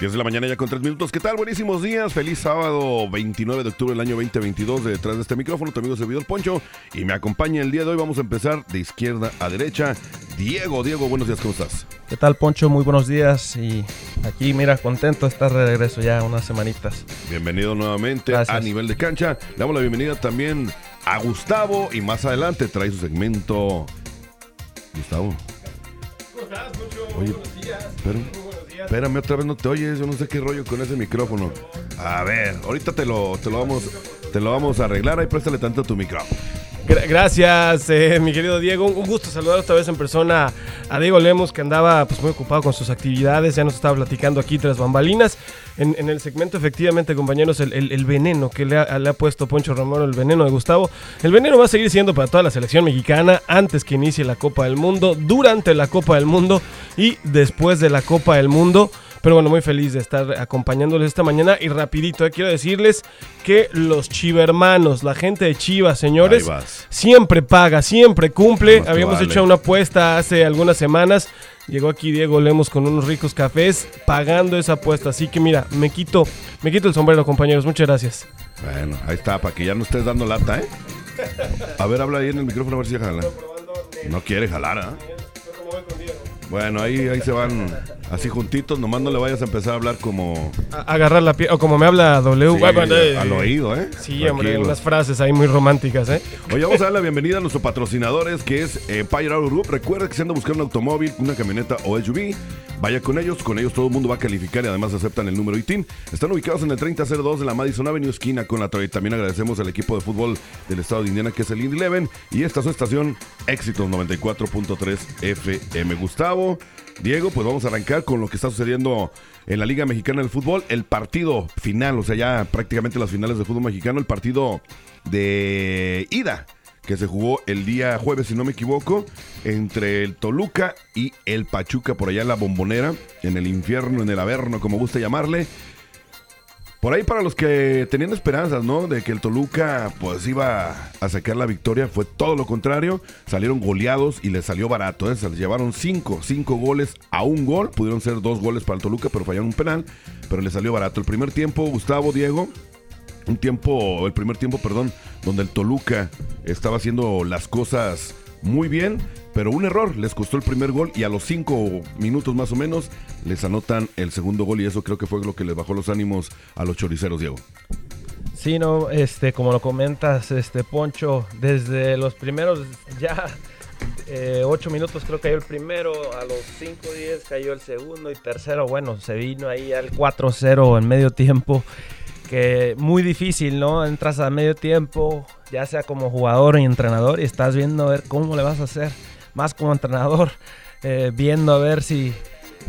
10 de la mañana ya con 3 minutos. ¿Qué tal? Buenísimos días. Feliz sábado 29 de octubre del año 2022. Detrás de este micrófono, tu amigo servidor Poncho. Y me acompaña el día de hoy. Vamos a empezar de izquierda a derecha. Diego, Diego, buenos días, ¿cómo estás? ¿Qué tal, Poncho? Muy buenos días. Y aquí, mira, contento de estar de regreso ya unas semanitas. Bienvenido nuevamente a nivel de cancha. Le damos la bienvenida también a Gustavo. Y más adelante trae su segmento. Gustavo. ¿Cómo estás, Poncho? Oye, buenos días. pero- Espérame, otra vez no te oyes, yo no sé qué rollo con ese micrófono. A ver, ahorita te lo, te lo vamos, te lo vamos a arreglar, ahí préstale tanto tu micrófono. Gra- Gracias, eh, mi querido Diego. Un gusto saludar otra vez en persona a Diego Lemos, que andaba pues, muy ocupado con sus actividades. Ya nos estaba platicando aquí tras bambalinas. En, el segmento, efectivamente, compañeros, el, el- el veneno que le ha, le ha puesto Poncho Romero, el veneno de Gustavo. El veneno va a seguir siendo para toda la selección mexicana antes que inicie la Copa del Mundo, durante la Copa del Mundo y después de la Copa del Mundo. Pero bueno, muy feliz de estar acompañándoles esta mañana. Y rapidito, eh, quiero decirles que los chivermanos, la gente de Chivas, señores, siempre paga, siempre cumple. Más Habíamos vale. hecho una apuesta hace algunas semanas. Llegó aquí Diego Lemos con unos ricos cafés pagando esa apuesta. Así que mira, me quito, me quito el sombrero, compañeros. Muchas gracias. Bueno, ahí está, para que ya no estés dando lata, ¿eh? A ver, habla ahí en el micrófono a ver si jala. No quiere jalar, ¿ah? Bueno, ahí, ahí se van así juntitos, nomás no le vayas a empezar a hablar como A- agarrar la piel, o como me habla W. sí, bueno, eh, al oído, ¿eh? Sí, hombre, unas frases ahí muy románticas, ¿eh? Oye, vamos a dar la bienvenida a nuestros patrocinadores, que es eh, Auto Group. Recuerda que si anda buscando un automóvil, una camioneta o SUV, vaya con ellos. Con ellos todo el mundo va a calificar y además aceptan el número ITIN. Están ubicados en el 3002 de la Madison Avenue, esquina con la Troy. También agradecemos al equipo de fútbol del estado de Indiana, que es el Indy Eleven. Y esta es su estación Éxitos 94.3 FM. Gustavo, Diego, pues vamos a arrancar con lo que está sucediendo en la Liga Mexicana del Fútbol. El partido final, o sea, ya prácticamente las finales del fútbol mexicano, el partido de ida que se jugó el día jueves, si no me equivoco, entre el Toluca y el Pachuca, por allá en la bombonera, en el infierno, en el averno, como guste llamarle. Por ahí para los que tenían esperanzas, ¿no? De que el Toluca pues iba a sacar la victoria, fue todo lo contrario. Salieron goleados y les salió barato, ¿eh? Se les llevaron cinco, cinco goles a un gol. Pudieron ser dos goles para el Toluca, pero fallaron un penal. Pero les salió barato. El primer tiempo, Gustavo, Diego, un tiempo, el primer tiempo, perdón, donde el Toluca estaba haciendo las cosas muy bien, pero un error les costó el primer gol y a los cinco minutos más o menos les anotan el segundo gol y eso creo que fue lo que les bajó los ánimos a los choriceros, Diego. Sí, no, este, como lo comentas, este, Poncho, desde los primeros ya eh, ocho minutos creo que cayó el primero, a los 5 10 cayó el segundo y tercero, bueno, se vino ahí al 4-0 en medio tiempo, que muy difícil, ¿no? Entras a medio tiempo, ya sea como jugador y entrenador, y estás viendo a ver cómo le vas a hacer, más como entrenador, eh, viendo a ver si,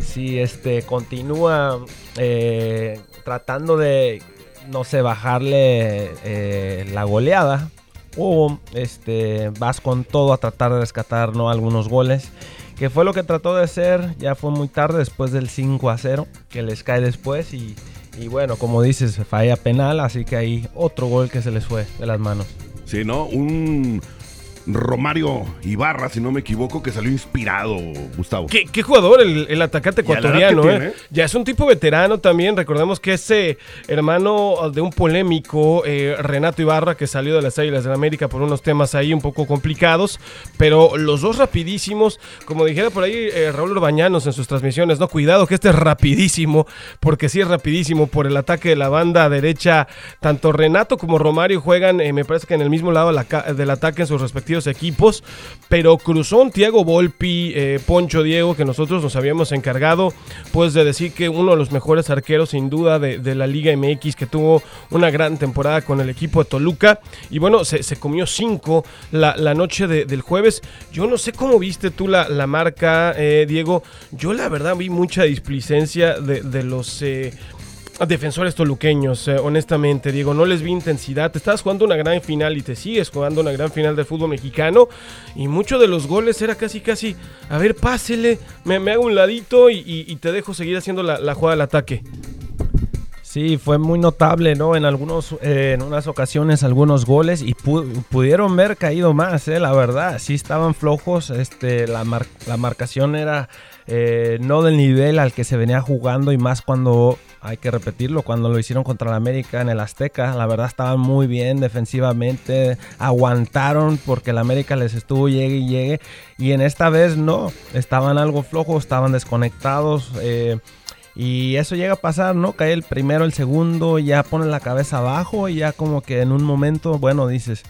si este, continúa eh, tratando de, no sé, bajarle eh, la goleada o este, vas con todo a tratar de rescatar ¿no? algunos goles. Que fue lo que trató de hacer, ya fue muy tarde después del 5 a 0, que les cae después y, y bueno, como dices, falla penal, así que hay otro gol que se les fue de las manos. Sí, ¿no? Un Romario Ibarra, si no me equivoco, que salió inspirado, Gustavo. ¿Qué, qué jugador el, el atacante ecuatoriano, eh? tiene. Ya es un tipo veterano también. Recordemos que ese hermano de un polémico eh, Renato Ibarra que salió de las Águilas de la América por unos temas ahí un poco complicados. Pero los dos rapidísimos, como dijera por ahí eh, Raúl Urbañanos en sus transmisiones, no, cuidado que este es rapidísimo, porque sí es rapidísimo por el ataque de la banda derecha. Tanto Renato como Romario juegan, eh, me parece que en el mismo lado del ataque en sus respectivos equipos, pero cruzó un Tiago Volpi, eh, Poncho Diego, que nosotros nos habíamos encargado, pues de decir que uno de los mejores arqueros sin duda de, la Liga MX, que tuvo una gran temporada con el equipo de Toluca, y bueno, se, comió cinco la, noche de- del jueves. Yo no sé cómo viste tú la, la marca, eh, Diego, yo la verdad vi mucha displicencia de, de los... eh, defensores toluqueños, eh, honestamente, Diego, no les vi intensidad. Te estabas jugando una gran final y te sigues jugando una gran final del fútbol mexicano. Y muchos de los goles era casi, casi, a ver, pásele, me, hago un ladito y, te dejo seguir haciendo la, jugada del ataque. Sí, fue muy notable, ¿no? En algunos, eh, en unas ocasiones algunos goles y pudieron ver caído más, ¿eh? La verdad, sí estaban flojos, este, la, marcación era no del nivel al que se venía jugando y más cuando hay que repetirlo, cuando lo hicieron contra el América en el Azteca, la verdad estaban muy bien defensivamente, aguantaron porque el América les estuvo llegue y llegue, y en esta vez no, estaban algo flojos, estaban desconectados. Eh, y eso llega a pasar, ¿no? Cae el primero, el segundo, ya ponen la cabeza abajo y ya como que en un momento, bueno, dices,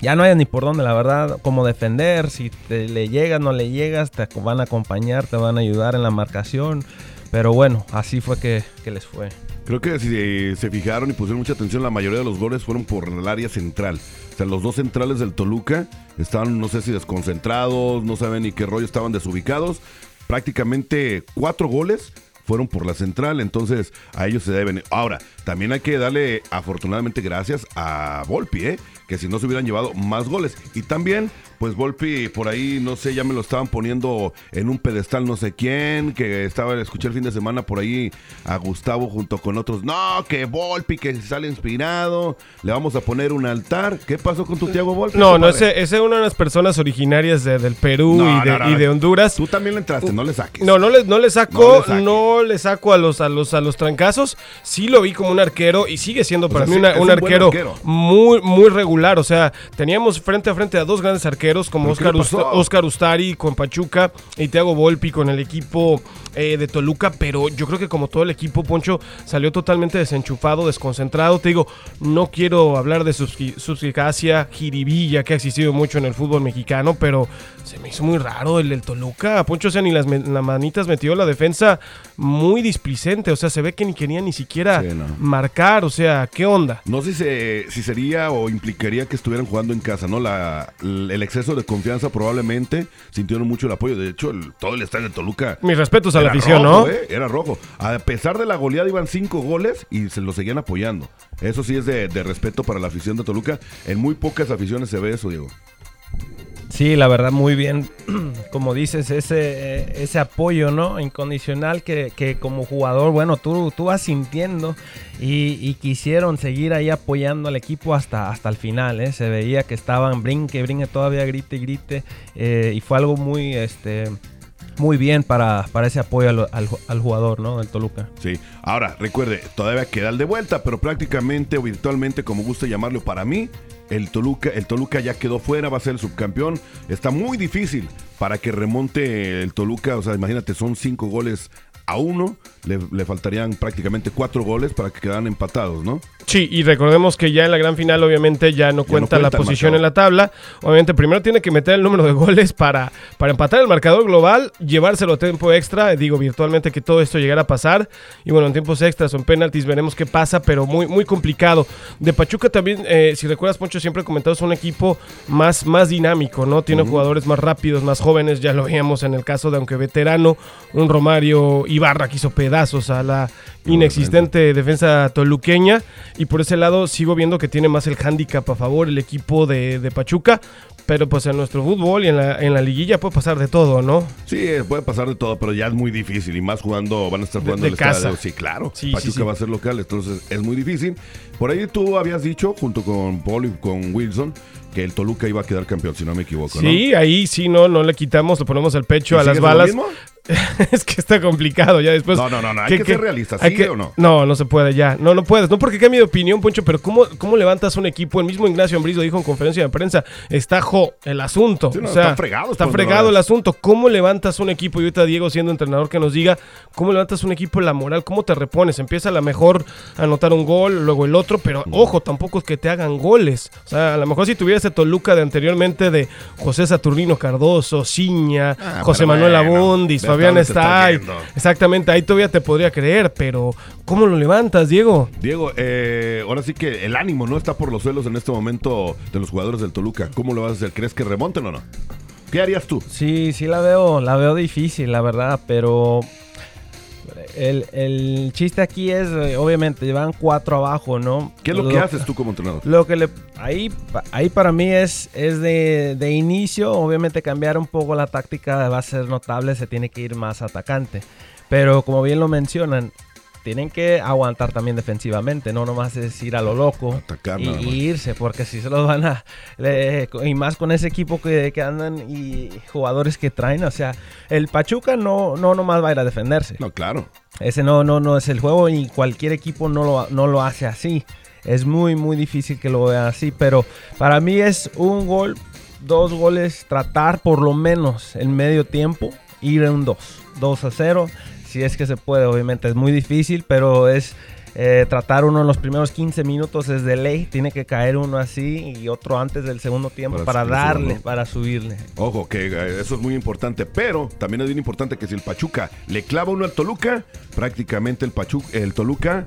ya no hay ni por dónde, la verdad, cómo defender, si te le llegas, no le llegas, te van a acompañar, te van a ayudar en la marcación. Pero bueno, así fue que, les fue. Creo que si se fijaron y pusieron mucha atención, la mayoría de los goles fueron por el área central. O sea, los dos centrales del Toluca estaban, no sé si desconcentrados, no saben ni qué rollo, estaban desubicados. Prácticamente cuatro goles fueron por la central, entonces a ellos se deben. Ahora, también hay que darle afortunadamente gracias a Volpi, ¿eh? que si no se hubieran llevado más goles. Y también pues Volpi por ahí, no sé, ya me lo estaban poniendo en un pedestal no sé quién, que estaba, escuché el fin de semana por ahí a Gustavo junto con otros, no, que Volpi, que sale inspirado, le vamos a poner un altar. ¿Qué pasó con tu Tiago Volpi? No, no, ese, es una de las personas originarias del Perú y, de, Honduras. Tú también le entraste, no le saques. No, no le, no le saco, no le, saco a los, a los, a los trancazos. Sí lo vi como un arquero y sigue siendo para mí un, arquero, muy, muy regular. O sea, teníamos frente a frente a dos grandes arqueros como Oscar, Ustari con Pachuca y Thiago Volpi con el equipo eh, de Toluca, pero yo creo que como todo el equipo, Poncho salió totalmente desenchufado, desconcentrado. Te digo, no quiero hablar de suspicacia, jiribilla que ha existido mucho en el fútbol mexicano, pero se me hizo muy raro el del Toluca. Poncho, o sea, ni las, manitas metió la defensa muy displicente, o sea, se ve que ni quería ni siquiera marcar, o sea, ¿qué onda? No sé si, si sería o implicaría que estuvieran jugando en casa, ¿no? La, el exceso de confianza probablemente sintieron mucho el apoyo. De hecho, todo el estadio de Toluca. Mis respetos a la afición, ¿no? Eh, era rojo. A pesar de la goleada, iban cinco goles y se lo seguían apoyando. Eso sí es de, de respeto para la afición de Toluca. En muy pocas aficiones se ve eso, Diego. Sí, la verdad, muy bien. Como dices, ese, ese apoyo, ¿no? Incondicional que, como jugador, bueno, tú, tú vas sintiendo y, quisieron seguir ahí apoyando al equipo hasta, hasta el final, ¿eh? Se veía que estaban brinque, brinque, todavía grite, grite. Eh, y fue algo muy, este, muy bien para, para ese apoyo al, al, jugador, ¿no? Del Toluca. Sí. Ahora, recuerde, todavía queda el de vuelta, pero prácticamente o virtualmente, como gusta llamarlo para mí, el Toluca, el Toluca ya quedó fuera, va a ser el subcampeón. Está muy difícil para que remonte el Toluca. O sea, imagínate, son cinco goles a uno. Le, le faltarían prácticamente cuatro goles para que quedaran empatados, ¿no? Sí, y recordemos que ya en la gran final obviamente ya no cuenta, la posición en la tabla. Obviamente primero tiene que meter el número de goles para, para empatar el marcador global, llevárselo a tiempo extra, digo virtualmente que todo esto llegara a pasar. Y bueno, en tiempos extras o en penaltis veremos qué pasa, pero muy, muy complicado. De Pachuca también, eh, si recuerdas Poncho, siempre comentado, es un equipo más, más dinámico, ¿no? Tiene jugadores más rápidos, más jóvenes, ya lo veíamos en el caso de aunque veterano, un Romario Ibarra que hizo pedazos a la inexistente defensa toluqueña. Y por ese lado sigo viendo que tiene más el handicap a favor el equipo de, de Pachuca. Pero pues en nuestro fútbol y en la, en la liguilla puede pasar de todo, ¿no? Sí, puede pasar de todo, pero ya es muy difícil. Y más jugando, van a estar jugando de, el casa. Sí, claro. Pachuca va a ser local, entonces es muy difícil. Por ahí tú habías dicho, junto con Paul y con Wilson, que el Toluca iba a quedar campeón, si no me equivoco. Sí, ahí sí, no, no le quitamos, le ponemos el pecho a las balas. es que está complicado ya después. No, no, no, hay que, ser realista, ¿sí o no? No, no se puede ya. No, no puedes. No porque cambie de opinión, Poncho, pero ¿cómo, cómo levantas un equipo? El mismo Ignacio Ambriz dijo en conferencia de prensa, está jo, el asunto. o sea, está fregado. Está fregado el asunto. ¿Cómo levantas un equipo? Y ahorita Diego siendo entrenador que nos diga, ¿cómo levantas un equipo la moral? ¿Cómo te repones? Empieza a lo mejor a anotar un gol, luego el otro, pero ojo, tampoco es que te hagan goles. O sea, a lo mejor si tuviera ese Toluca de anteriormente de José Saturnino Cardoso, Ciña, ah, José Manuel Abundis, Fabián está Exactamente, ahí todavía te podría creer, pero ¿cómo lo levantas, Diego? Diego, eh, ahora sí que el ánimo no está por los suelos en este momento de los jugadores del Toluca. ¿Cómo lo vas a hacer? ¿Crees que remonten o no? ¿Qué harías tú? Sí, sí la veo, la veo difícil, la verdad, pero el, el chiste aquí es, eh, obviamente, llevan cuatro abajo, ¿no? ¿Qué es lo, que haces tú como entrenador? Lo que le, ahí, ahí para mí es, es de, de inicio, obviamente cambiar un poco la táctica va a ser notable, se tiene que ir más atacante. Pero como bien lo mencionan, tienen que aguantar también defensivamente, no nomás es ir a lo loco y, irse, porque si se los van a... y más con ese equipo que, que, andan y jugadores que traen, o sea, el Pachuca no, no nomás va a ir a defenderse. No, claro. Ese no, no, no es el juego y cualquier equipo no lo, no lo hace así. Es muy, muy difícil que lo vean así, pero para mí es un gol, dos goles, tratar por lo menos en medio tiempo, ir en un 2, 2 a 0 si es que se puede, obviamente es muy difícil, pero es eh, tratar uno en los primeros 15 minutos es de ley, tiene que caer uno así y otro antes del segundo tiempo para, darle, para subirle. Ojo, que eh, eso es muy importante, pero también es bien importante que si el Pachuca le clava uno al Toluca, prácticamente el, Pachuca, el Toluca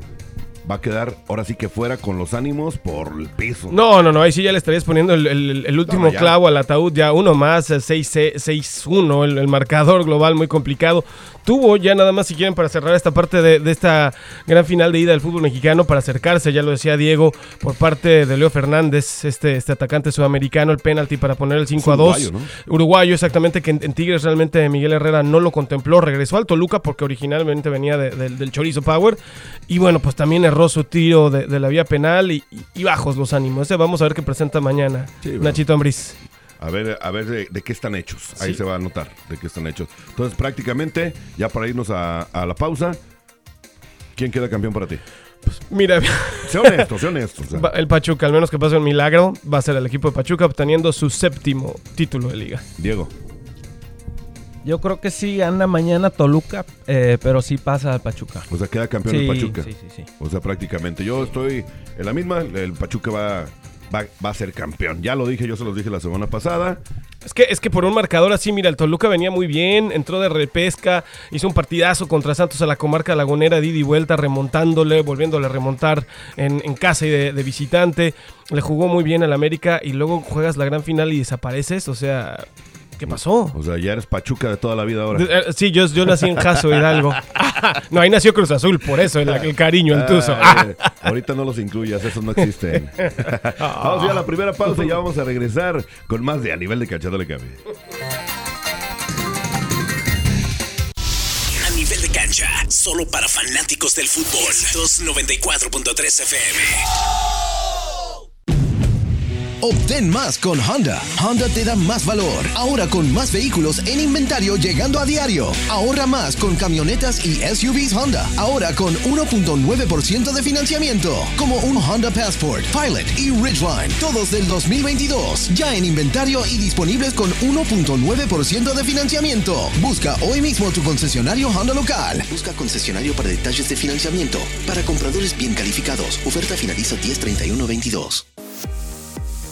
va a quedar ahora sí que fuera con los ánimos por el piso. No, no, no, ahí sí ya le estarías poniendo el, último clavo al ataúd, ya uno más, 6-1, el, el, marcador global muy complicado. Tuvo ya nada más si quieren para cerrar esta parte de, esta gran final de ida del fútbol mexicano para acercarse, ya lo decía Diego, por parte de Leo Fernández, este, este atacante sudamericano, el penalti para poner el 5 a 2. Uruguayo, exactamente, que en, Tigres realmente Miguel Herrera no lo contempló, regresó al Toluca porque originalmente venía del Chorizo Power. Y bueno, pues también erró su tiro de, la vía penal y, bajos los ánimos. vamos a ver qué presenta mañana Nachito Ambriz. A ver, a ver de, qué están hechos. Ahí se va a notar de qué están hechos. Entonces, prácticamente, ya para irnos a, la pausa, ¿quién queda campeón para ti? Pues mira, sé honesto, sé honesto. El Pachuca, al menos que pase un milagro, va a ser el equipo de Pachuca obteniendo su séptimo título de liga. Diego. Yo creo que sí anda mañana Toluca, eh, pero sí pasa al Pachuca. O sea, queda campeón el Pachuca. Sí, sí, sí. O sea, prácticamente. Yo estoy en la misma. El Pachuca va va, a ser campeón. Ya lo dije, yo se los dije la semana pasada. Es que, es que por un marcador así, mira, el Toluca venía muy bien, entró de repesca, hizo un partidazo contra Santos a la comarca lagunera, Didi vuelta, remontándole, volviéndole a remontar en, casa y de, de, visitante. Le jugó muy bien al América y luego juegas la gran final y desapareces. O sea, ¿Qué pasó? O sea, ya eres Pachuca de toda la vida ahora. Eh, sí, yo, yo nací en Jaso Hidalgo. no, ahí nació Cruz Azul, por eso, el, cariño, el tuzo. ahorita no los incluyas, esos no existen. vamos a a la primera pausa y ya vamos a regresar con más de A Nivel de Cachado Le Cabe. A Nivel de Cancha, solo para fanáticos del fútbol. 294.3 FM. Obtén más con Honda. Honda te da más valor. Ahora con más vehículos en inventario llegando a diario. Ahorra más con camionetas y SUVs Honda. Ahora con 1.9% de financiamiento. Como un Honda Passport, Pilot y Ridgeline. Todos del 2022. Ya en inventario y disponibles con 1.9% de financiamiento. Busca hoy mismo tu concesionario Honda local. Busca concesionario para detalles de financiamiento. Para compradores bien calificados. Oferta finaliza 103122.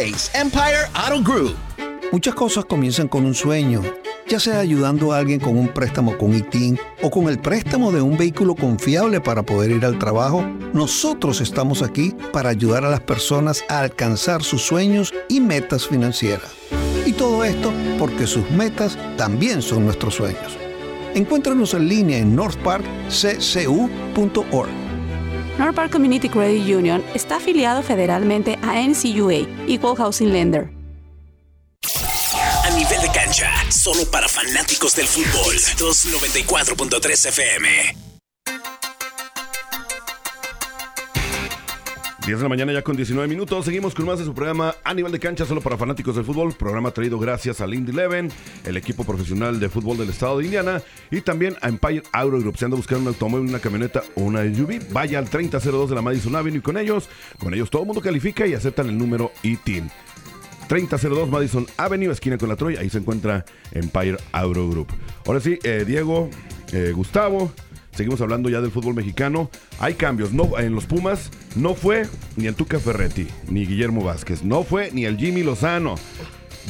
Empire Auto Group. Muchas cosas comienzan con un sueño, ya sea ayudando a alguien con un préstamo con ITIN o con el préstamo de un vehículo confiable para poder ir al trabajo. Nosotros estamos aquí para ayudar a las personas a alcanzar sus sueños y metas financieras. Y todo esto porque sus metas también son nuestros sueños. Encuéntranos en línea en northparkccu.org. Northpark Community Credit Union está afiliado federalmente a NCUA, Equal Housing Lender. A nivel de cancha, solo para fanáticos del fútbol. 294.3 FM. 10 de la mañana ya con 19 minutos. Seguimos con más de su programa a de cancha solo para fanáticos del fútbol. Programa traído gracias a Indy Eleven, el equipo profesional de fútbol del estado de Indiana y también a Empire Auto Group. Si anda buscando un automóvil, una camioneta o una SUV, vaya al 3002 de la Madison Avenue y con ellos, con ellos todo el mundo califica y aceptan el número ITIN. 3002 Madison Avenue, esquina con la Troy. Ahí se encuentra Empire Auto Group. Ahora sí, eh, Diego, eh, Gustavo. Seguimos hablando ya del fútbol mexicano. Hay cambios. No, en los Pumas no fue ni el Tuca Ferretti, ni Guillermo Vázquez. No fue ni el Jimmy Lozano.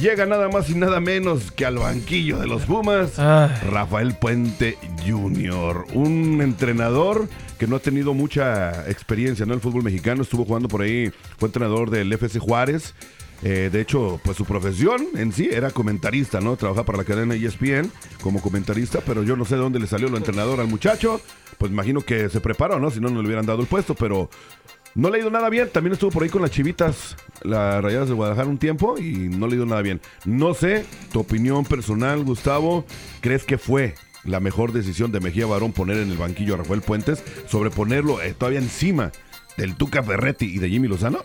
Llega nada más y nada menos que al banquillo de los Pumas, Rafael Puente Jr., un entrenador que no ha tenido mucha experiencia en el fútbol mexicano. Estuvo jugando por ahí, fue entrenador del FC Juárez. Eh, de hecho, pues su profesión en sí era comentarista, ¿no? Trabaja para la cadena ESPN como comentarista, pero yo no sé de dónde le salió lo entrenador al muchacho. Pues imagino que se preparó, ¿no? Si no, no le hubieran dado el puesto, pero no le ha ido nada bien. También estuvo por ahí con las chivitas, las rayadas de Guadalajara un tiempo y no le ha ido nada bien. No sé, tu opinión personal, Gustavo, ¿crees que fue la mejor decisión de Mejía Barón poner en el banquillo a Rafael Puentes sobre ponerlo eh, todavía encima del Tuca Ferretti y de Jimmy Lozano?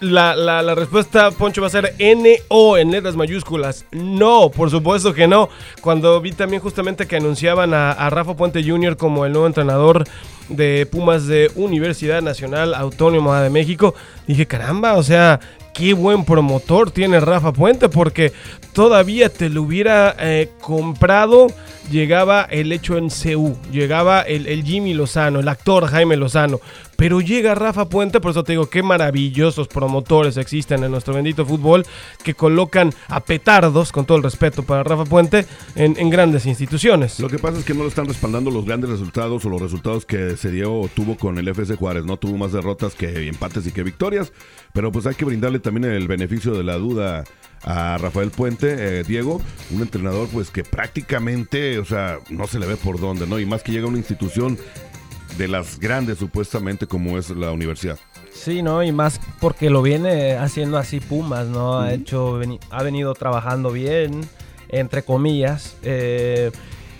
La, la, la, respuesta, Poncho, va a ser N-O en letras mayúsculas. No, por supuesto que no. Cuando vi también justamente que anunciaban a, a Rafa Puente Jr. como el nuevo entrenador de Pumas de Universidad Nacional Autónoma de México, dije, caramba, o sea, qué buen promotor tiene Rafa Puente, porque todavía te lo hubiera eh, comprado. Llegaba el hecho en CU, llegaba el, el, Jimmy Lozano, el actor Jaime Lozano, pero llega Rafa Puente, por eso te digo, qué maravillosos promotores existen en nuestro bendito fútbol que colocan a petardos, con todo el respeto para Rafa Puente, en, grandes instituciones. Lo que pasa es que no lo están respaldando los grandes resultados o los resultados que se dio o tuvo con el FC Juárez, no tuvo más derrotas que empates y que victorias, pero pues hay que brindarle también el beneficio de la duda a Rafael Puente, eh, Diego, un entrenador pues que prácticamente, o sea, no se le ve por dónde, ¿no? Y más que llega a una institución de las grandes supuestamente como es la universidad. Sí, ¿no? Y más porque lo viene haciendo así Pumas, ¿no? Uh -huh. Ha hecho, ha venido trabajando bien, entre comillas. Eh,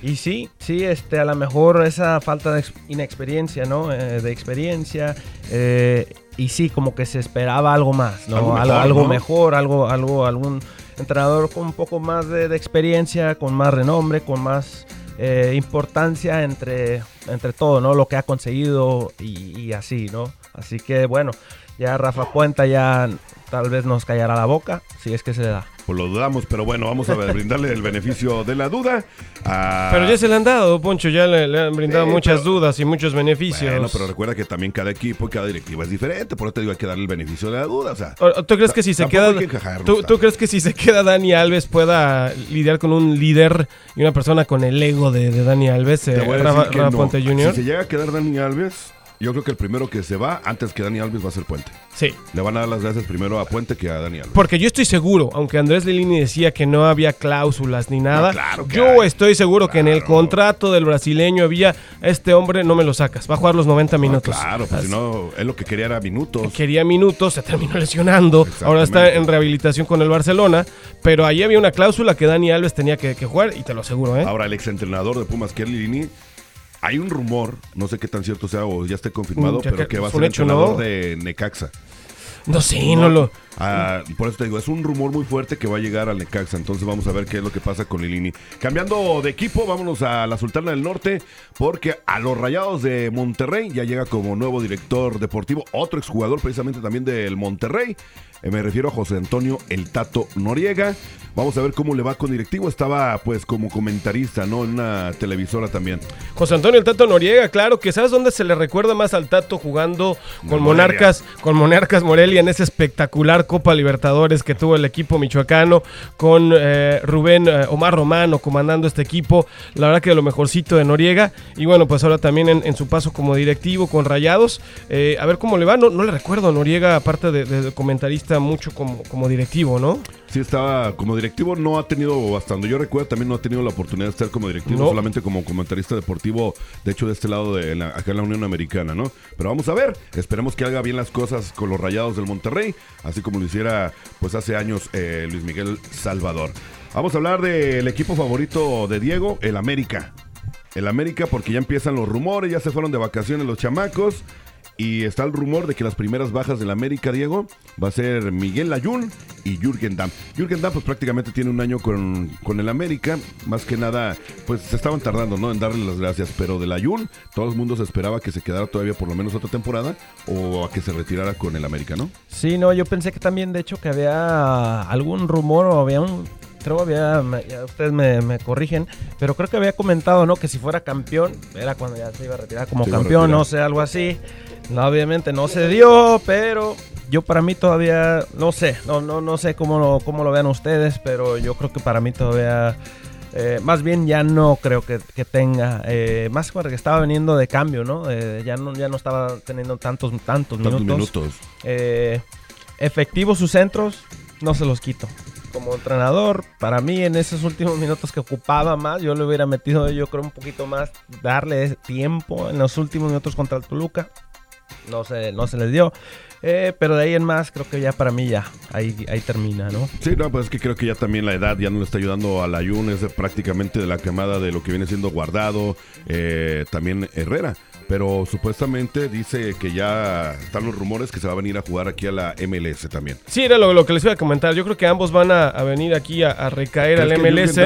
y sí, sí, este, a lo mejor esa falta de inexperiencia, ¿no? Eh, de experiencia. Eh, y sí, como que se esperaba algo más, ¿no? Algo mejor, algo, algo, ¿no? mejor, algo, algo, algún entrenador con un poco más de, de experiencia, con más renombre, con más eh, importancia entre, entre todo, ¿no? Lo que ha conseguido y, y, así, ¿no? Así que bueno, ya Rafa Puenta ya tal vez nos callará la boca, si es que se le da. Pues lo dudamos, pero bueno, vamos a ver, brindarle el beneficio de la duda. A... Pero ya se le han dado, Poncho, ya le, le han brindado sí, muchas pero... dudas y muchos beneficios. Bueno, pero recuerda que también cada equipo y cada directiva es diferente, por eso te digo, hay que darle el beneficio de la duda. O sea, ¿Tú crees que si se queda ¿tú, ¿tú, crees que si se queda Dani Alves pueda lidiar con un líder y una persona con el ego de, de Dani Alves, eh, Rafa, Rafa no. Ponte Jr.? Si se llega a quedar Dani Alves, yo creo que el primero que se va antes que Dani Alves va a ser Puente. Sí. Le van a dar las gracias primero a Puente que a Dani Alves. Porque yo estoy seguro, aunque Andrés Lilini decía que no había cláusulas ni nada, No, claro yo hay. estoy seguro que en el contrato del brasileño había, este hombre no me lo sacas, va a jugar los 90 Ah, minutos. claro, pues si no, él lo que quería era minutos. Quería minutos, se terminó lesionando, ahora está en rehabilitación con el Barcelona, pero ahí había una cláusula que Dani Alves tenía que, que jugar y te lo aseguro, ¿eh? Ahora, el exentrenador de Pumas, Kelly Lini, hay un rumor, no sé qué tan cierto sea o ya esté confirmado, Mm, ya pero que que va a ser hecho, entrenador ¿no? de Necaxa. No sé, no, lo... Ah, por eso te digo, es un rumor muy fuerte que va a llegar al Necaxa. Entonces vamos a ver qué es lo que pasa con Lilini. Cambiando de equipo, vámonos a la Sultana del Norte, porque a los Rayados de Monterrey ya llega como nuevo director deportivo otro exjugador precisamente también del Monterrey. Eh, me refiero a José Antonio El Tato Noriega. Vamos a ver cómo le va con directivo. Estaba pues como comentarista, ¿no? En una televisora también. José Antonio El Tato Noriega, claro que sabes dónde se le recuerda más al Tato jugando con Monarcas, con Monarcas Morelia en ese espectacular Copa Libertadores que tuvo el equipo michoacano, con eh, Rubén eh, Omar Romano comandando este equipo. La verdad que lo mejorcito de Noriega. Y bueno, pues ahora también en, su paso como directivo con Rayados. Eh, a ver cómo le va. No, no le recuerdo a Noriega, aparte de, de comentarista, mucho como, como directivo, ¿no? Sí, estaba como directivo, no ha tenido, hasta donde yo recuerdo, también no ha tenido la oportunidad de estar como directivo, solamente como comentarista deportivo, de hecho, de este lado de la, acá en la Unión Americana, ¿no? Pero vamos a ver, esperemos que haga bien las cosas con los rayados del Monterrey, así como lo hiciera pues hace años eh, Luis Miguel Salvador. Vamos a hablar del equipo favorito de Diego, el América. El América, porque ya empiezan los rumores, ya se fueron de vacaciones los chamacos. Y está el rumor de que las primeras bajas del América, Diego, va a ser Miguel Layún y Jürgen Damm. Jürgen Damm, pues prácticamente tiene un año con, con, el América. Más que nada, pues se estaban tardando, ¿no? En darle las gracias. Pero de Layún, todo el mundo se esperaba que se quedara todavía por lo menos otra temporada o a que se retirara con el América, ¿no? Sí, no, yo pensé que también, de hecho, que había algún rumor o había un creo había, ustedes me, corrigen, pero creo que había comentado, ¿no? Que si fuera campeón, era cuando ya se iba a retirar como campeón, no sé, algo así. No, obviamente no se dio, pero yo para mí todavía, no sé, no, no, no sé cómo lo, cómo lo vean ustedes, pero yo creo que para mí todavía... Eh, más bien ya no creo que, tenga, eh, más porque estaba veniendo de cambio, ¿no? Eh, ya ¿no? Ya no estaba teniendo tantos, tantos, tantos minutos. efectivos sus centros, no se los quito como entrenador, para mí en esos últimos minutos que ocupaba más, yo le hubiera metido yo creo un poquito más, darle tiempo en los últimos minutos contra el Toluca. No se, no se les dio. Eh, pero de ahí en más, creo que ya para mí ya, ahí, ahí termina, ¿no? Sí, no, pues es que creo que ya también la edad ya no le está ayudando a la Jun, es prácticamente de la quemada de lo que viene siendo guardado, eh, también Herrera pero supuestamente dice que ya están los rumores que se va a venir a jugar aquí a la MLS también. Sí, era lo, que les iba a comentar. Yo creo que ambos van a, venir aquí a, recaer al MLS.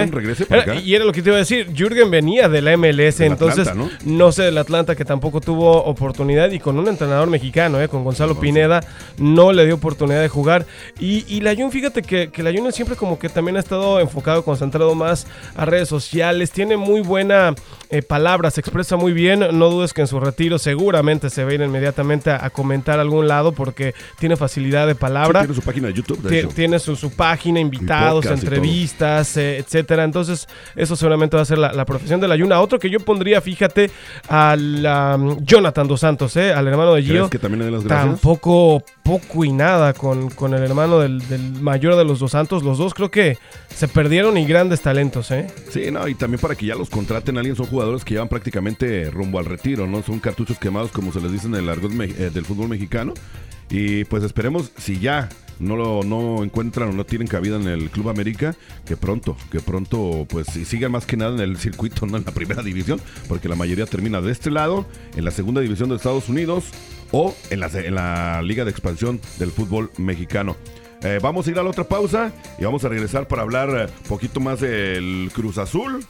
y era lo que te iba a decir. Jürgen venía de la MLS, entonces ¿no? sé del Atlanta que tampoco tuvo oportunidad y con un entrenador mexicano, eh, con Gonzalo Pineda, no le dio oportunidad de jugar. Y, y la Jun, fíjate que, que la Jun siempre como que también ha estado enfocado, concentrado más a redes sociales, tiene muy buena eh, palabra, se expresa muy bien. No dudes que en su retiro seguramente se va a ir inmediatamente a, comentar a algún lado porque tiene facilidad de palabra. tiene su página de YouTube. tiene su, página, invitados, entrevistas, eh, etcétera. Entonces, eso seguramente va a ser la, profesión de la Yuna. Otro que yo pondría, fíjate, al um, Jonathan Dos Santos, eh, al hermano de Gio. que también de las Tampoco poco y nada con, con el hermano del, mayor de los Dos Santos. Los dos creo que se perdieron y grandes talentos, ¿eh? Sí, no, y también para que ya los contraten alguien, son jugadores que llevan prácticamente rumbo al retiro, ¿no? Son cartuchos quemados, como se les dice en el argot eh, del fútbol mexicano. Y pues esperemos, si ya no lo no encuentran o no tienen cabida en el Club América, que pronto, que pronto pues sigan más que nada en el circuito, no en la primera división, porque la mayoría termina de este lado, en la segunda división de Estados Unidos o en la, en la Liga de Expansión del fútbol mexicano. Eh, vamos a ir a la otra pausa y vamos a regresar para hablar un eh, poquito más del Cruz Azul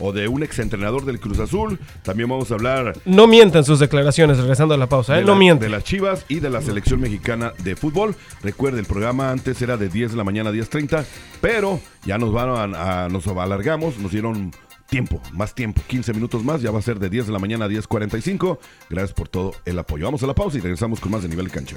o de un exentrenador del Cruz Azul. También vamos a hablar. No mientan sus declaraciones, regresando a la pausa, ¿eh? no mienten. De las Chivas y de la selección mexicana de fútbol. Recuerde, el programa antes era de 10 de la mañana a 10.30, pero ya nos van a, nos alargamos, nos dieron tiempo, más tiempo, 15 minutos más, ya va a ser de 10 de la mañana a 10.45. Gracias por todo el apoyo. Vamos a la pausa y regresamos con más de nivel cancha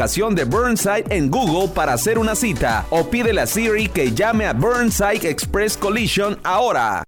de Burnside en Google para hacer una cita o pídele a Siri que llame a Burnside Express Collision ahora.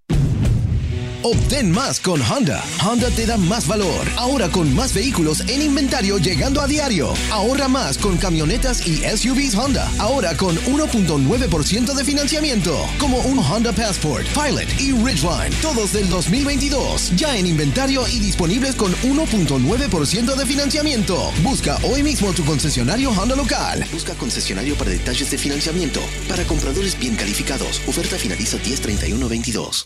Obtén más con Honda. Honda te da más valor. Ahora con más vehículos en inventario llegando a diario. Ahorra más con camionetas y SUVs Honda. Ahora con 1.9% de financiamiento. Como un Honda Passport, Pilot y Ridgeline. Todos del 2022. Ya en inventario y disponibles con 1.9% de financiamiento. Busca hoy mismo tu concesionario Honda local. Busca concesionario para detalles de financiamiento. Para compradores bien calificados. Oferta finaliza 10-31-22.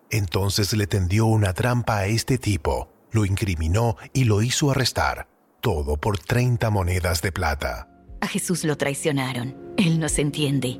Entonces le tendió una trampa a este tipo. Lo incriminó y lo hizo arrestar. Todo por 30 monedas de plata. A Jesús lo traicionaron. Él nos entiende.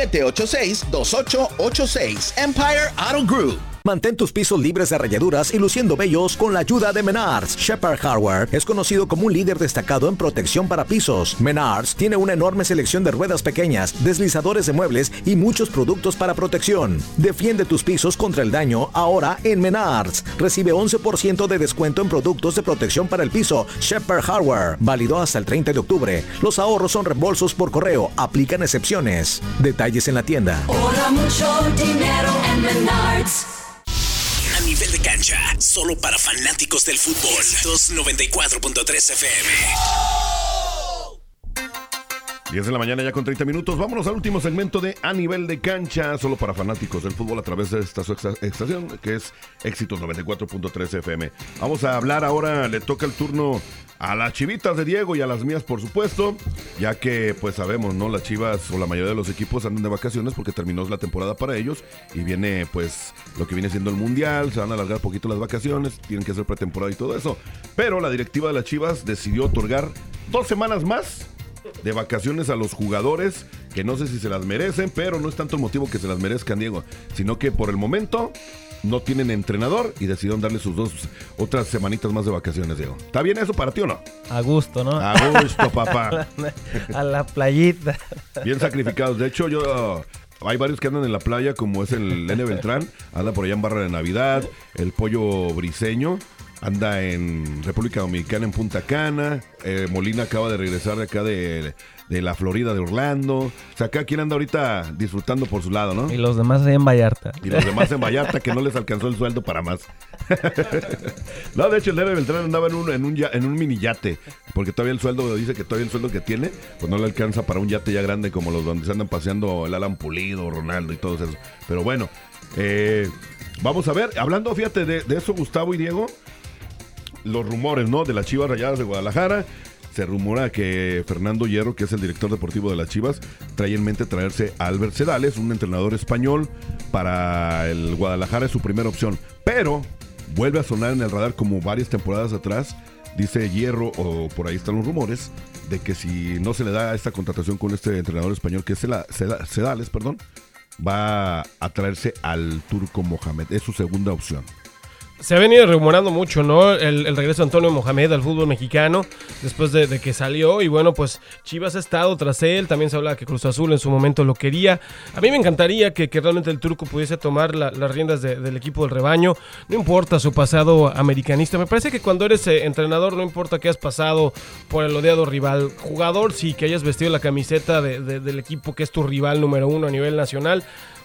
317-786-2886. Empire Auto Group. Mantén tus pisos libres de rayaduras y luciendo bellos con la ayuda de Menards. Shepard Hardware es conocido como un líder destacado en protección para pisos. Menards tiene una enorme selección de ruedas pequeñas, deslizadores de muebles y muchos productos para protección. Defiende tus pisos contra el daño ahora en Menards. Recibe 11% de descuento en productos de protección para el piso. Shepard Hardware. Válido hasta el 30 de octubre. Los ahorros son reembolsos por correo. Aplican excepciones. Detalles en la tienda. Nivel de cancha, solo para fanáticos del fútbol. 294.3 FM. 10 de la mañana ya con 30 minutos. Vámonos al último segmento de A Nivel de Cancha, solo para fanáticos del fútbol a través de esta su estación, que es Éxitos 94.3 FM. Vamos a hablar ahora, le toca el turno a las chivitas de Diego y a las mías, por supuesto, ya que pues sabemos, ¿no? Las chivas o la mayoría de los equipos andan de vacaciones porque terminó la temporada para ellos y viene pues lo que viene siendo el Mundial, se van a alargar poquito las vacaciones, tienen que hacer pretemporada y todo eso. Pero la directiva de las chivas decidió otorgar dos semanas más de vacaciones a los jugadores que no sé si se las merecen, pero no es tanto el motivo que se las merezcan, Diego, sino que por el momento no tienen entrenador y decidieron darle sus dos otras semanitas más de vacaciones, Diego. ¿Está bien eso para ti o no? A gusto, ¿no? A gusto, papá. a la playita. Bien sacrificados. De hecho, yo hay varios que andan en la playa, como es el N Beltrán, anda por allá en Barra de Navidad, el Pollo Briseño. Anda en República Dominicana, en Punta Cana. eh, Molina acaba de regresar de acá de, de la Florida, de Orlando. O sea, acá quien anda ahorita disfrutando por su lado, ¿no? Y los demás en Vallarta. Y los demás en Vallarta que no les alcanzó el sueldo para más. no, de hecho el Nere Beltrán andaba en un, en un, ya- en un mini yate. Porque todavía el sueldo, dice que todavía el sueldo que tiene, pues no le alcanza para un yate ya grande como los donde se andan paseando el Alan Pulido, Ronaldo y todo eso. Pero bueno, eh, vamos a ver. Hablando, fíjate, de, de eso, Gustavo y Diego, los rumores, ¿no? De las Chivas Rayadas de Guadalajara. Se rumora que Fernando Hierro, que es el director deportivo de las Chivas, trae en mente traerse a Albert Sedales, un entrenador español, para el Guadalajara es su primera opción. Pero vuelve a sonar en el radar como varias temporadas atrás. Dice Hierro, o por ahí están los rumores, de que si no se le da esta contratación con este entrenador español, que es Sedales, perdón, va a traerse al turco Mohamed. Es su segunda opción. Se ha venido rumorando mucho, ¿no? El, regreso de Antonio Mohamed al fútbol mexicano después de, que salió. Y bueno, pues Chivas ha estado tras él. También se habla que Cruz Azul en su momento lo quería. A mí me encantaría que, realmente el turco pudiese tomar la- las riendas de- del equipo del rebaño. No importa su pasado americanista. Me parece que cuando eres eh, entrenador, no importa que has pasado por el odiado rival. Jugador, sí, que hayas vestido la camiseta de- del equipo que es tu rival número uno a nivel nacional.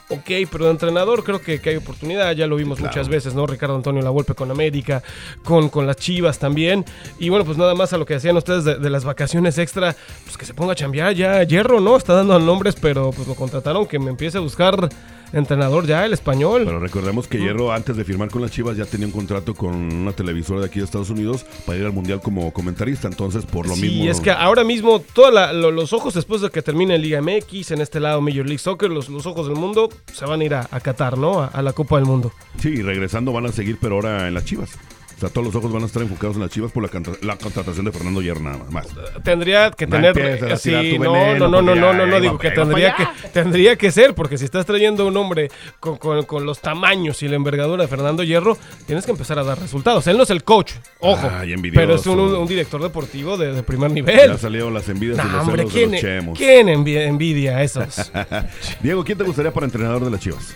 Ok, pero de entrenador creo que, que hay oportunidad, ya lo vimos muchas veces, ¿no? Ricardo Antonio La Volpe con América, con, con las Chivas también. Y bueno, pues nada más a lo que decían ustedes de, de las vacaciones extra, pues que se ponga a chambear ya. Hierro, ¿no? Está dando nombres, pero pues lo contrataron que me empiece a buscar entrenador ya, el español. Pero recordemos que Hierro, antes de firmar con las Chivas, ya tenía un contrato con una televisora de aquí de Estados Unidos para ir al Mundial como comentarista. Entonces, por lo sí, mismo. es que ahora mismo todos los ojos después de que termine Liga MX, en este lado Major League Soccer, los, los ojos del mundo se van a ir a, a Qatar, ¿no? A, a la Copa del Mundo. Sí, y regresando van a seguir, pero ahora en las Chivas. O sea, todos los ojos van a estar enfocados en las Chivas por la, contratación de Fernando Hierro nada más. Tendría que No tener. a sí, tirar tu no, veneno, no, no, no, no, no, no, ahí digo que tendría que, tendría que ser, porque si estás trayendo un hombre con, con- con los tamaños y la envergadura de Fernando Hierro, tienes que empezar a dar resultados. Él no es el coach, ojo, Ay, pero es un, un director deportivo de, de primer nivel. Ya salieron las envidias y los hombre, celos de ¿quién, los chemos. ¿quién envi- envidia a esos? Diego, ¿quién te gustaría para entrenador de las Chivas?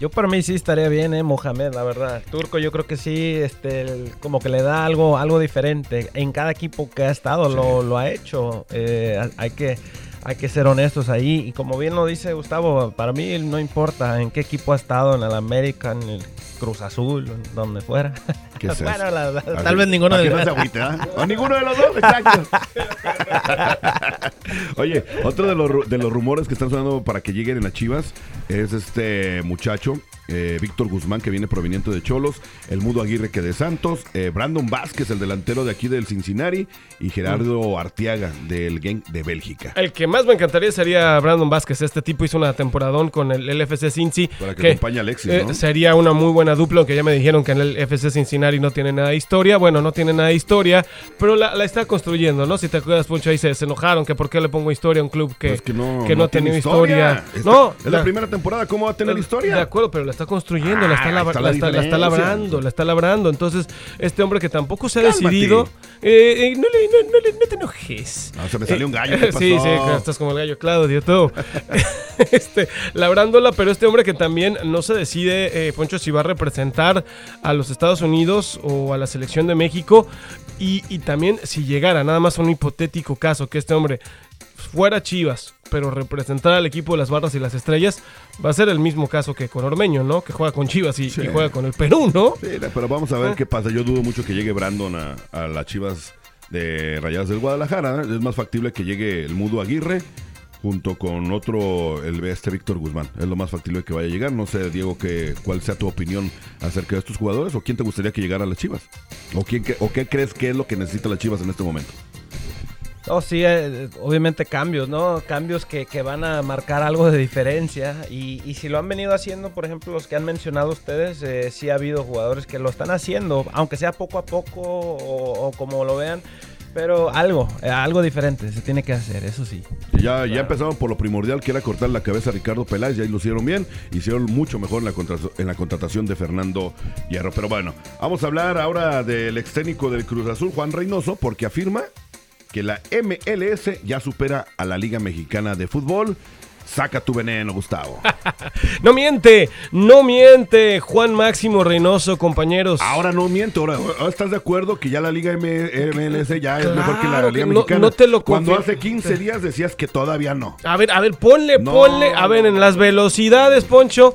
Yo para mí sí estaría bien, eh, Mohamed, la verdad. Turco yo creo que sí, este, el- como que le da algo, algo diferente. En cada equipo que ha estado lo, lo ha hecho. Eh, hay que, hay que ser honestos ahí. Y como bien lo dice Gustavo, para mí no importa en qué equipo ha estado, en el América, en el Cruz Azul, donde fuera. ¿Qué es bueno, eso? la- la- Así- tal vez ninguno de que los no agüite, ¿ah? O ninguno de los dos, exacto. Oye, otro de los, de los rumores que están sonando para que lleguen en las Chivas es este muchacho, eh, Víctor Guzmán, que viene proveniente de Cholos, el Mudo Aguirre que de Santos, eh, Brandon Vázquez, el delantero de aquí del Cincinnati, y Gerardo Arteaga del Genk de Bélgica. El que más me encantaría sería Brandon Vázquez. Este tipo hizo una temporadón con el, el FC Cincy. Para que acompañe a Alexis, eh, ¿no? Sería una muy buena dupla, aunque ya me dijeron que en el FC Cincinnati no tiene nada de historia. Bueno, no tiene nada de historia, pero la, la está construyendo, ¿no? Si te acuerdas, Poncho, ahí se, se enojaron que por qué le pongo historia a un club que, Pues que no, que no, no tiene tenido historia. Está- no, es la, primera temporada, ¿cómo va a tener historia? de acuerdo, pero la está construyendo, la, está Ah, está la la está- la está diferencia. labrando, la está labrando. Entonces, este hombre que tampoco se ha Cálmate. decidido, eh, eh, no, le, no, no le- no te enojes. Ah, se me salió Eh, un gallo, ¿qué Sí, sí, pasó? estás como el gallo Claudio, tú. este, labrándola, pero este hombre que también no se decide, eh, Poncho, si va a representar a los Estados Unidos o a la selección de México. Y, y también si llegara, nada más un hipotético caso, que este hombre fuera Chivas, pero representar al equipo de las barras y las estrellas, va a ser el mismo caso que con Ormeño, ¿no? Que juega con Chivas y, Sí. y juega con el Perú, ¿no? Sí, pero vamos a ver Ah. qué pasa. Yo dudo mucho que llegue Brandon a, a las Chivas de Rayadas del Guadalajara. Es más factible que llegue el Mudo Aguirre junto con otro, el este Víctor Guzmán. Es lo más factible que vaya a llegar. No sé, Diego, que, cuál sea tu opinión acerca de estos jugadores o quién te gustaría que llegara a las Chivas. ¿O, quién, o qué crees que es lo que necesita las Chivas en este momento? No, sí, eh, obviamente cambios, ¿no? Cambios que, que van a marcar algo de diferencia. Y, y si lo han venido haciendo, por ejemplo, los que han mencionado ustedes, eh, sí ha habido jugadores que lo están haciendo, aunque sea poco a poco o como lo vean, pero algo, algo diferente se tiene que hacer, eso sí. Ya, ya empezaron por lo primordial que era cortar la cabeza a Ricardo Peláez, ya lo hicieron bien, hicieron mucho mejor en la, en la contratación de Fernando Hierro. Pero bueno, vamos a hablar ahora del ex técnico del Cruz Azul, Juan Reynoso, porque afirma que la MLS ya supera a la Liga Mexicana de Fútbol. Saca tu veneno, Gustavo. No miente, no miente, Juan Máximo Reynoso, compañeros. Ahora no miento, ahora, ahora estás de acuerdo que ya la Liga M- MLS ya es mejor que la Liga no- Mexicana. no te lo Cuando hace 15 días decías que todavía no. A ver, a ver, ponle, No. ponle, a ver, en las velocidades, Poncho,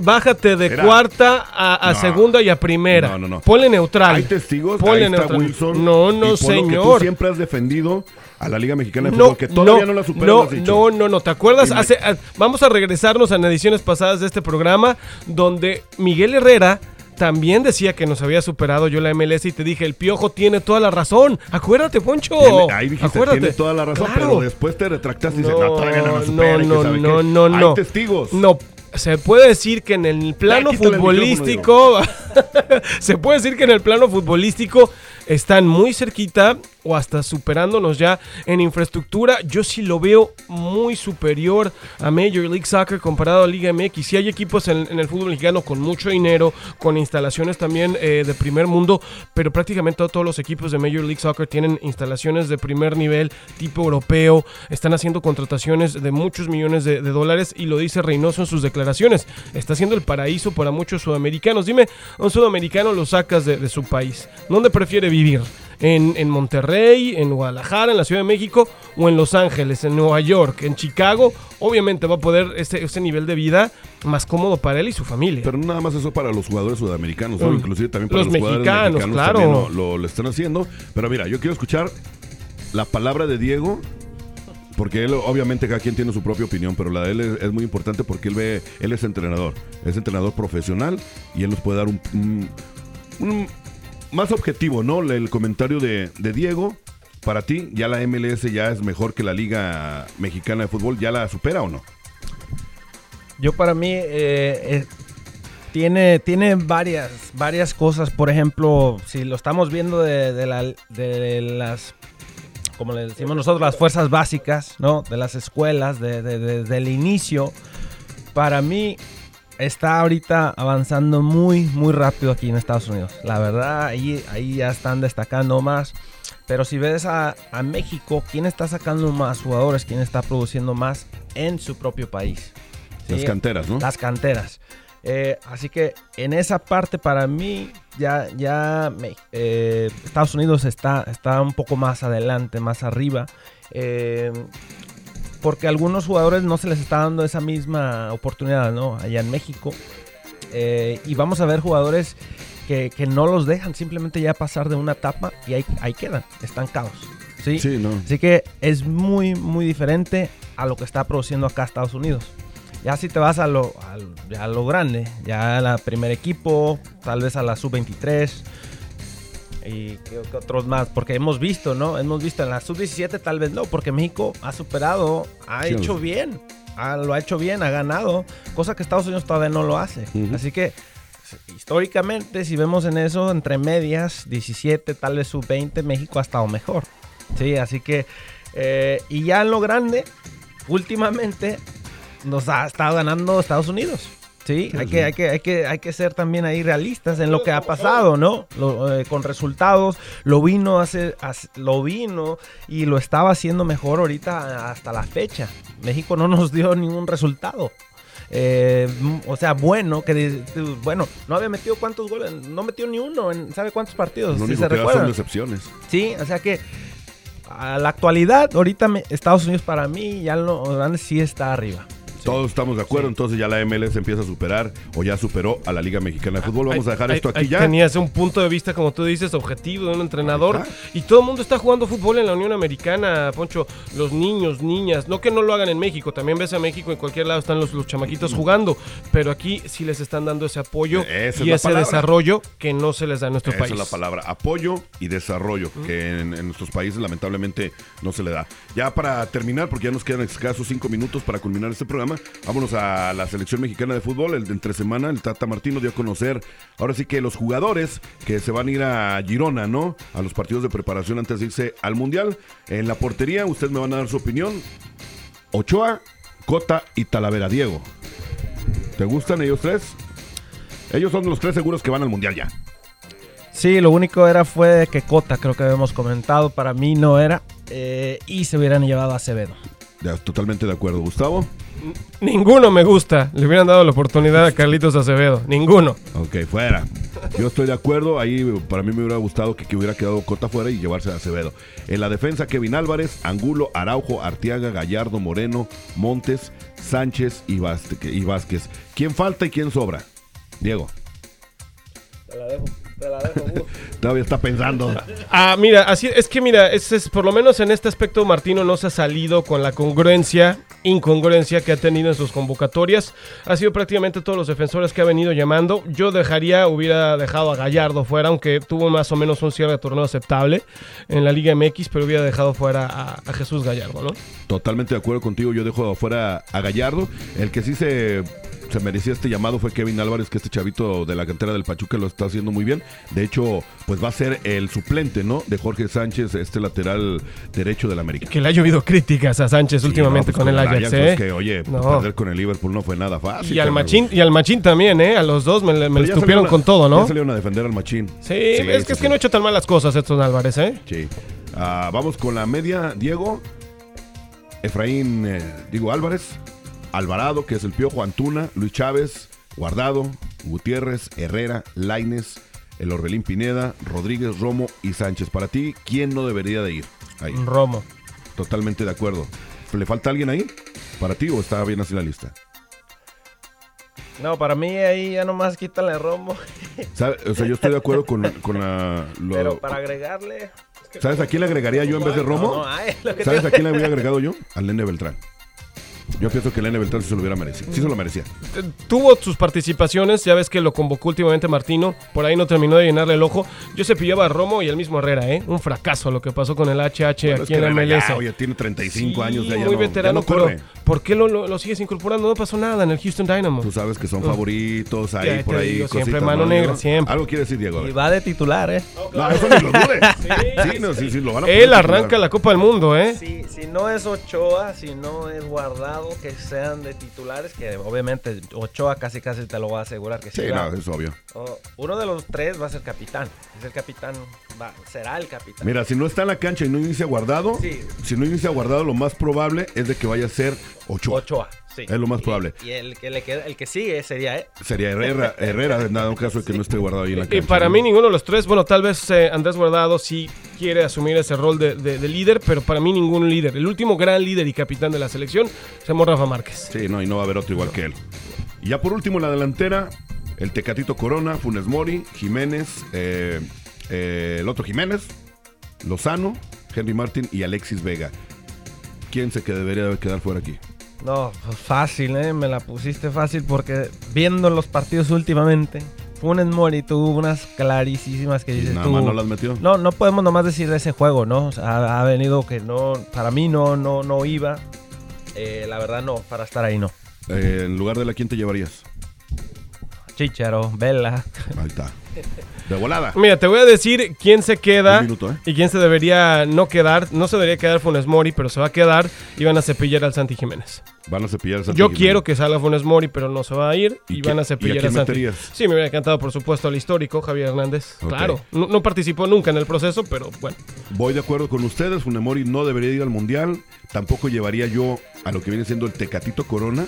bájate de cuarta a, a No. segunda y a primera. No, no, no. Ponle neutral. Hay testigos, Ponle ahí está neutral. Wilson. No, y no, por lo que tú señor. siempre has defendido a la Liga Mexicana de No, Fútbol, que todavía no, la supera, no, no, no, no, ¿te acuerdas? Y me- Hace, a- vamos a regresarnos a ediciones pasadas de este programa donde Miguel Herrera también decía que nos había superado yo la MLS y te dije, el piojo tiene toda la razón. Acuérdate, Poncho. Tiene- ahí dijiste, Acuérdate. tienes toda la razón, Claro. pero después te retractaste y dices, no, todavía no supera. no, no, no, no, no. Hay testigos. No, se puede decir que en el plano el futbolístico, se puede decir que en el plano futbolístico están muy cerquita o hasta superándonos ya en infraestructura. Yo sí lo veo muy superior a Major League Soccer comparado a Liga MX. Sí hay equipos en, el fútbol mexicano con mucho dinero, con instalaciones también eh, de primer mundo, pero prácticamente todos los equipos de Major League Soccer tienen instalaciones de primer nivel, tipo europeo, están haciendo contrataciones de muchos millones de, de dólares y lo dice Reynoso en sus declaraciones. Está siendo el paraíso para muchos sudamericanos. Dime, un sudamericano lo sacas de, de su país. ¿Dónde prefiere vivir? En, en, Monterrey, en Guadalajara, en la Ciudad de México o en Los Ángeles, en Nueva York, en Chicago, obviamente va a poder ese, ese nivel de vida más cómodo para él y su familia. Pero nada más eso para los jugadores sudamericanos, ¿no? Mm. inclusive también para Los los, jugadores mexicanos, mexicanos claro. también lo, lo- lo están haciendo. Pero mira, yo quiero escuchar la palabra de Diego. Porque él, obviamente, cada quien tiene su propia opinión, pero la de él es, es muy importante porque él ve, él es entrenador, es entrenador profesional y él nos puede dar un, un- un más objetivo, ¿no? El comentario de, de Diego. Para ti, ¿ya la MLS ya es mejor que la Liga Mexicana de Fútbol? ¿Ya la supera o no? Yo para mí eh, eh, tiene, tiene varias, varias cosas. Por ejemplo, si lo estamos viendo de, de la- de las, como le decimos nosotros, las fuerzas básicas, ¿no? De las escuelas, de- de- de- desde el inicio. Para mí está ahorita avanzando muy, muy rápido aquí en Estados Unidos. La verdad, ahí, ahí ya están destacando más. Pero si ves a, a México, ¿quién está sacando más jugadores? ¿Quién está produciendo más en su propio país? Las canteras, ¿no? Las canteras. Eh, así que en esa parte para mí ya, ya me- eh, Estados Unidos está, está un poco más adelante, más arriba. eh, porque a algunos jugadores no se les está dando esa misma oportunidad, ¿no? Allá en México. Eh, y vamos a ver jugadores que, que no los dejan simplemente ya pasar de una etapa y ahí, ahí quedan, estancados. ¿sí? Sí, no. Así que es muy, muy diferente a lo que está produciendo acá Estados Unidos. Ya si te vas a lo, a lo grande, ya a la primer equipo, tal vez a la sub-23 y que, que otros más, porque hemos visto, ¿no? Hemos visto en la sub-17 tal vez no, porque México ha superado, ha Sí, hecho bien, ha- lo ha hecho bien, ha ganado, cosa que Estados Unidos todavía no lo hace. Así que históricamente, si vemos en eso, entre medias, 17, tal vez sub-20, México ha estado mejor. Sí, así que, eh, y ya en lo grande, últimamente nos ha estado ganando Estados Unidos. Sí, hay que, hay, que, hay, que, hay que ser también ahí realistas en lo que ha pasado, ¿no? Lo, eh, con resultados, lo vino, hace- lo vino y lo estaba haciendo mejor ahorita hasta la fecha. México no nos dio ningún resultado. Eh, o sea, bueno, que bueno, no había metido cuántos goles, no metió ni uno en ¿sabe cuántos partidos? Lo si único se que da son recuerdan. decepciones. Sí, o sea que a la actualidad, ahorita me- Estados Unidos para mí ya lo sí está arriba. Todos estamos de acuerdo, entonces ya la MLS empieza a superar o ya superó a la Liga Mexicana de Fútbol. Vamos a dejar esto aquí ahí ya. Tenías un punto de vista, como tú dices, objetivo de un entrenador. Y todo el mundo está jugando fútbol en la Unión Americana, Poncho. Los niños, niñas. No que no lo hagan en México. También ves a México, en cualquier lado están los, los chamaquitos jugando. Pero aquí sí les están dando ese apoyo Esa y ese palabra. desarrollo que no se les da en nuestro Esa país. es la palabra, apoyo y desarrollo, que en, en nuestros países lamentablemente no se le da. Ya para terminar, porque ya nos quedan escasos cinco minutos para culminar este programa, vámonos a la selección mexicana de fútbol, el de entre semana, el Tata Martino dio a conocer, ahora sí que los jugadores que se van a ir a Girona, ¿no? A los partidos de preparación antes de irse al Mundial. En la portería, ustedes me van a dar su opinión. Ochoa, Cota y Talavera, Diego. ¿Te gustan ellos tres? Ellos son los tres seguros que van al Mundial ya. Sí, lo único era fue que Cota, creo que habíamos comentado, para mí no era. eh, y se hubieran llevado a Acevedo. Ya, totalmente de acuerdo, Gustavo. Ninguno me gusta. Le hubieran dado la oportunidad a Carlitos Acevedo. Ninguno. Ok, fuera. Yo estoy de acuerdo. Ahí para mí me hubiera gustado que, que hubiera quedado Cota fuera y llevarse a Acevedo. En la defensa, Kevin Álvarez, Angulo, Araujo, Arteaga, Gallardo, Moreno, Montes, Sánchez y, Vázquez- y Vázquez. ¿Quién falta y quién sobra? Diego. Te la dejo, te la dejo. Todavía está pensando. Ah, mira, así es que mira, es, es- por lo menos en este aspecto Martino no se ha salido con la congruencia, incongruencia que ha tenido en sus convocatorias. Ha sido prácticamente todos los defensores que ha venido llamando. Yo dejaría, hubiera dejado a Gallardo fuera, aunque tuvo más o menos un cierre de torneo aceptable en la Liga MX, pero hubiera dejado fuera a, a Jesús Gallardo, ¿no? Totalmente de acuerdo contigo. Yo dejo afuera a Gallardo. El que sí se se merecía este llamado fue Kevin Álvarez, que este chavito de la cantera del Pachuca lo está haciendo muy bien. De hecho, pues va a ser el suplente, ¿no? De Jorge Sánchez, este lateral derecho del América. Que le ha llovido críticas a Sánchez últimamente No, pues con, el Ajax, ¿eh? pues que, oye, pues, No. perder con el Liverpool no fue nada fácil. Y al. Machín, y al Machín también, ¿eh? A los dos me, me estupieron con todo, ¿no? Ya salieron a defender al Machín. Sí, es que es que no ha hecho tan malas cosas Edson Álvarez, ¿eh? Sí. Ah, vamos con la media, Diego. Efraín, eh, digo Álvarez, Alvarado, que es el Piojo, Antuna, Luis Chávez, Guardado, Gutiérrez, Herrera, Laines, el Orbelín Pineda, Rodríguez, Romo y Sánchez. Para ti, ¿quién no debería de ir? Ahí. Romo. Totalmente de acuerdo. ¿Le falta alguien ahí? ¿Para ti o está bien así la lista? No, para mí ahí ya nomás quítale Romo. ¿Sabe? O sea, yo estoy de acuerdo con, con la... lo- Pero para agregarle. ¿Sabes a quién le agregaría yo en vez de Romo? No, no que ¿Sabes a quién le había agregado yo? Al Nene Beltrán. Yo pienso que el Nene Beltrán sí se lo hubiera merecido. Sí se lo merecía. Eh, Tuvo sus participaciones, ya ves que lo convocó últimamente Martino, por ahí no terminó de llenarle el ojo. Yo se pillaba a Romo y el mismo Herrera, ¿eh? Un fracaso lo que pasó con el HH Bueno, aquí es que en la MLS. ya, oye, tiene 35 años, ya, ya muy no, veterano, ya no corre. pero ¿por qué lo, lo- lo sigues incorporando? No pasó nada en el Houston Dynamo. Tú sabes que son Uf. favoritos, ahí Ya por ahí. digo, siempre mano ¿no, negra, siempre. Algo quiere decir Diego. Y va de titular, ¿eh? No, eso ni lo dude. Sí, no, sí, sí, lo van a poner Él titular. arranca la Copa del Mundo, ¿eh? Si, si no es Ochoa, si no es Guardado, que sean de titulares, que obviamente Ochoa casi casi te lo va a asegurar que sí. No, es obvio. Oh, uno de los tres va a ser capitán. Es el capitán, va, será el capitán. Mira, si no está en la cancha y no inicia guardado, Sí. si no inicia guardado, lo más probable es de que vaya a ser Ochoa. Ochoa, sí. Es lo más probable. Y el que, le queda, el que sigue sería, ¿eh? Sería Herrera, Herrera, en dado caso de que no esté guardado ahí en la cancha. Y para ¿no? mí ninguno de los tres, bueno, tal vez eh, Andrés Guardado sí quiere asumir ese rol de, de- de líder, pero para mí ningún líder. El último gran líder y capitán de la selección se llamó Rafa Márquez. Sí, no, y no va a haber otro igual que él. Y ya por último, en la delantera, el Tecatito Corona, Funes Mori, Jiménez, eh, eh, el otro Jiménez, Lozano, Henry Martin y Alexis Vega. ¿Quién se que debería de quedar fuera aquí? No, fácil, ¿eh? Me la pusiste fácil porque viendo los partidos últimamente, Funes Mori tuvo unas clarísimas que dices Nada tú. más no las metió. No, no podemos nomás decir de ese juego, ¿no? O sea, ha, ha venido que no, para mí no, no, no iba. Eh, la verdad no, para estar ahí no. Eh, en lugar de la, ¿quién te llevarías? Chicharo, Vela. Ahí está. De volada. Mira, te voy a decir quién se queda minuto, ¿eh? y quién se debería no quedar. No se debería quedar Funes Mori, pero se va a quedar y van a cepillar al Santi Jiménez. Van a cepillar a Santi Yo Jiménez. quiero que salga Funes Mori, pero no se va a ir y, ¿Y van a y cepillar a a, quién Santi. meterías? Sí, me hubiera encantado, por supuesto, al histórico Javier Hernández. Ok. Claro, no, no participó nunca en el proceso, pero bueno. Voy de acuerdo con ustedes. Funemori no debería ir al mundial. Tampoco llevaría yo a lo que viene siendo el Tecatito Corona.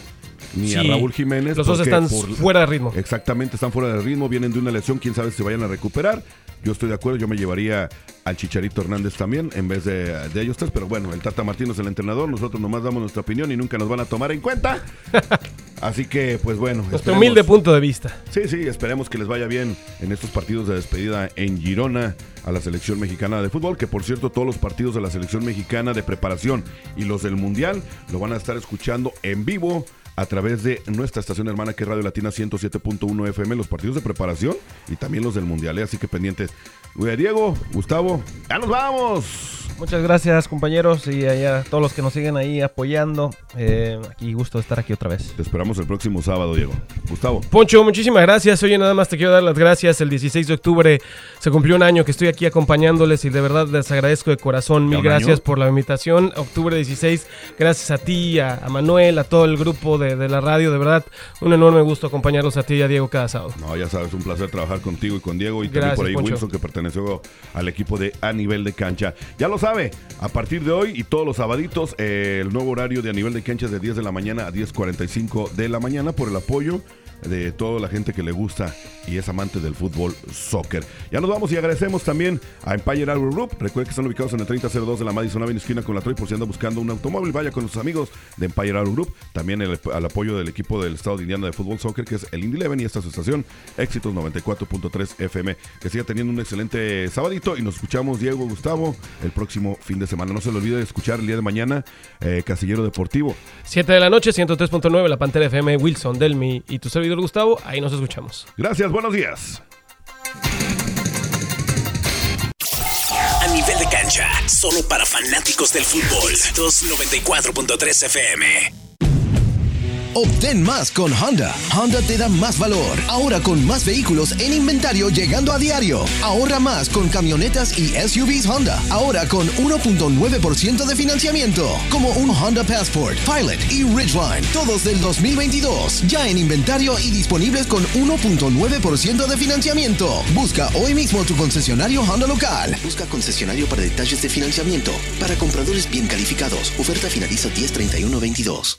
Ni a Sí, Raúl Jiménez. los dos porque están fuera de ritmo. Exactamente, están fuera de ritmo. Vienen de una lesión. Quién sabe si se vayan a recuperar. Yo estoy de acuerdo. Yo me llevaría al Chicharito Hernández también en vez de, de ellos tres. Pero bueno, el Tata Martino es el entrenador. Nosotros nomás damos nuestra opinión y nunca nos van a tomar en cuenta. Así que, pues bueno. Nuestro humilde punto de vista. Sí, sí, esperemos que les vaya bien en estos partidos de despedida en Girona a la selección mexicana de fútbol, que por cierto todos los partidos de la selección mexicana de preparación y los del Mundial lo van a estar escuchando en vivo a través de nuestra estación hermana que es Radio Latina 107.1 FM, los partidos de preparación y también los del Mundial, ¿eh? así que pendientes. Diego, Gustavo, ¡ya nos vamos! Muchas gracias compañeros y a todos los que nos siguen ahí apoyando. Eh, aquí gusto de estar aquí otra vez. Te esperamos el próximo sábado, Diego. Gustavo. Poncho, muchísimas gracias. Oye, nada más te quiero dar las gracias. El 16 de octubre se cumplió un año que estoy aquí acompañándoles y de verdad les agradezco de corazón. Mil gracias año? por la invitación. Octubre 16, gracias a ti, a, a Manuel, a todo el grupo de, de la radio. De verdad, un enorme gusto acompañarlos a ti y a Diego cada sábado. No, ya sabes, un placer trabajar contigo y con Diego y Gracias, también por ahí Poncho. Wilson que perteneció al equipo de A Nivel de Cancha. Ya lo sabe, a partir de hoy y todos los sabaditos, eh, el nuevo horario de A Nivel de Cancha es de 10 de la mañana a 10.45 de la mañana por el apoyo de toda la gente que le gusta y es amante del fútbol soccer. Ya nos vamos y agradecemos también a Empire Auto Group. Recuerden que están ubicados en el 3002 de la Madison Avenue esquina con la Troy por si anda buscando un automóvil. Vaya con sus amigos de Empire Auto Group. También al apoyo del equipo del estado de Indiana de fútbol soccer que es el Indy Eleven y esta es su estación Éxitos 94.3 FM. Que siga teniendo un excelente sabadito y nos escuchamos Diego Gustavo el próximo fin de semana. No se le olvide escuchar el día de mañana eh, Casillero Deportivo. 7 de la noche, 103.9, la Pantera FM, Wilson, Delmi y tu servidor Gustavo. Ahí nos escuchamos. Gracias, buenos días. A nivel de cancha, solo para fanáticos del fútbol. 294.3 FM. Obtén más con Honda. Honda te da más valor. Ahora con más vehículos en inventario llegando a diario. Ahorra más con camionetas y SUVs Honda. Ahora con 1.9% de financiamiento. Como un Honda Passport, Pilot y Ridgeline. Todos del 2022. Ya en inventario y disponibles con 1.9% de financiamiento. Busca hoy mismo tu concesionario Honda local. Busca concesionario para detalles de financiamiento. Para compradores bien calificados. Oferta finaliza 10-31-22.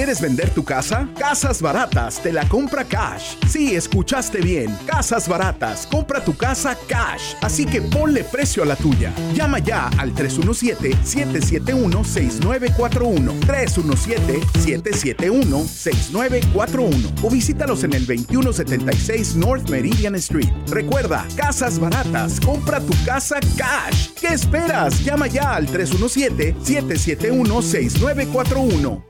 ¿Quieres vender tu casa? Casas Baratas te la compra cash. Sí, escuchaste bien. Casas Baratas, compra tu casa cash. Así que ponle precio a la tuya. Llama ya al 317-771-6941. 317-771-6941. O visítalos en el 2176 North Meridian Street. Recuerda, Casas Baratas, compra tu casa cash. ¿Qué esperas? Llama ya al 317-771-6941.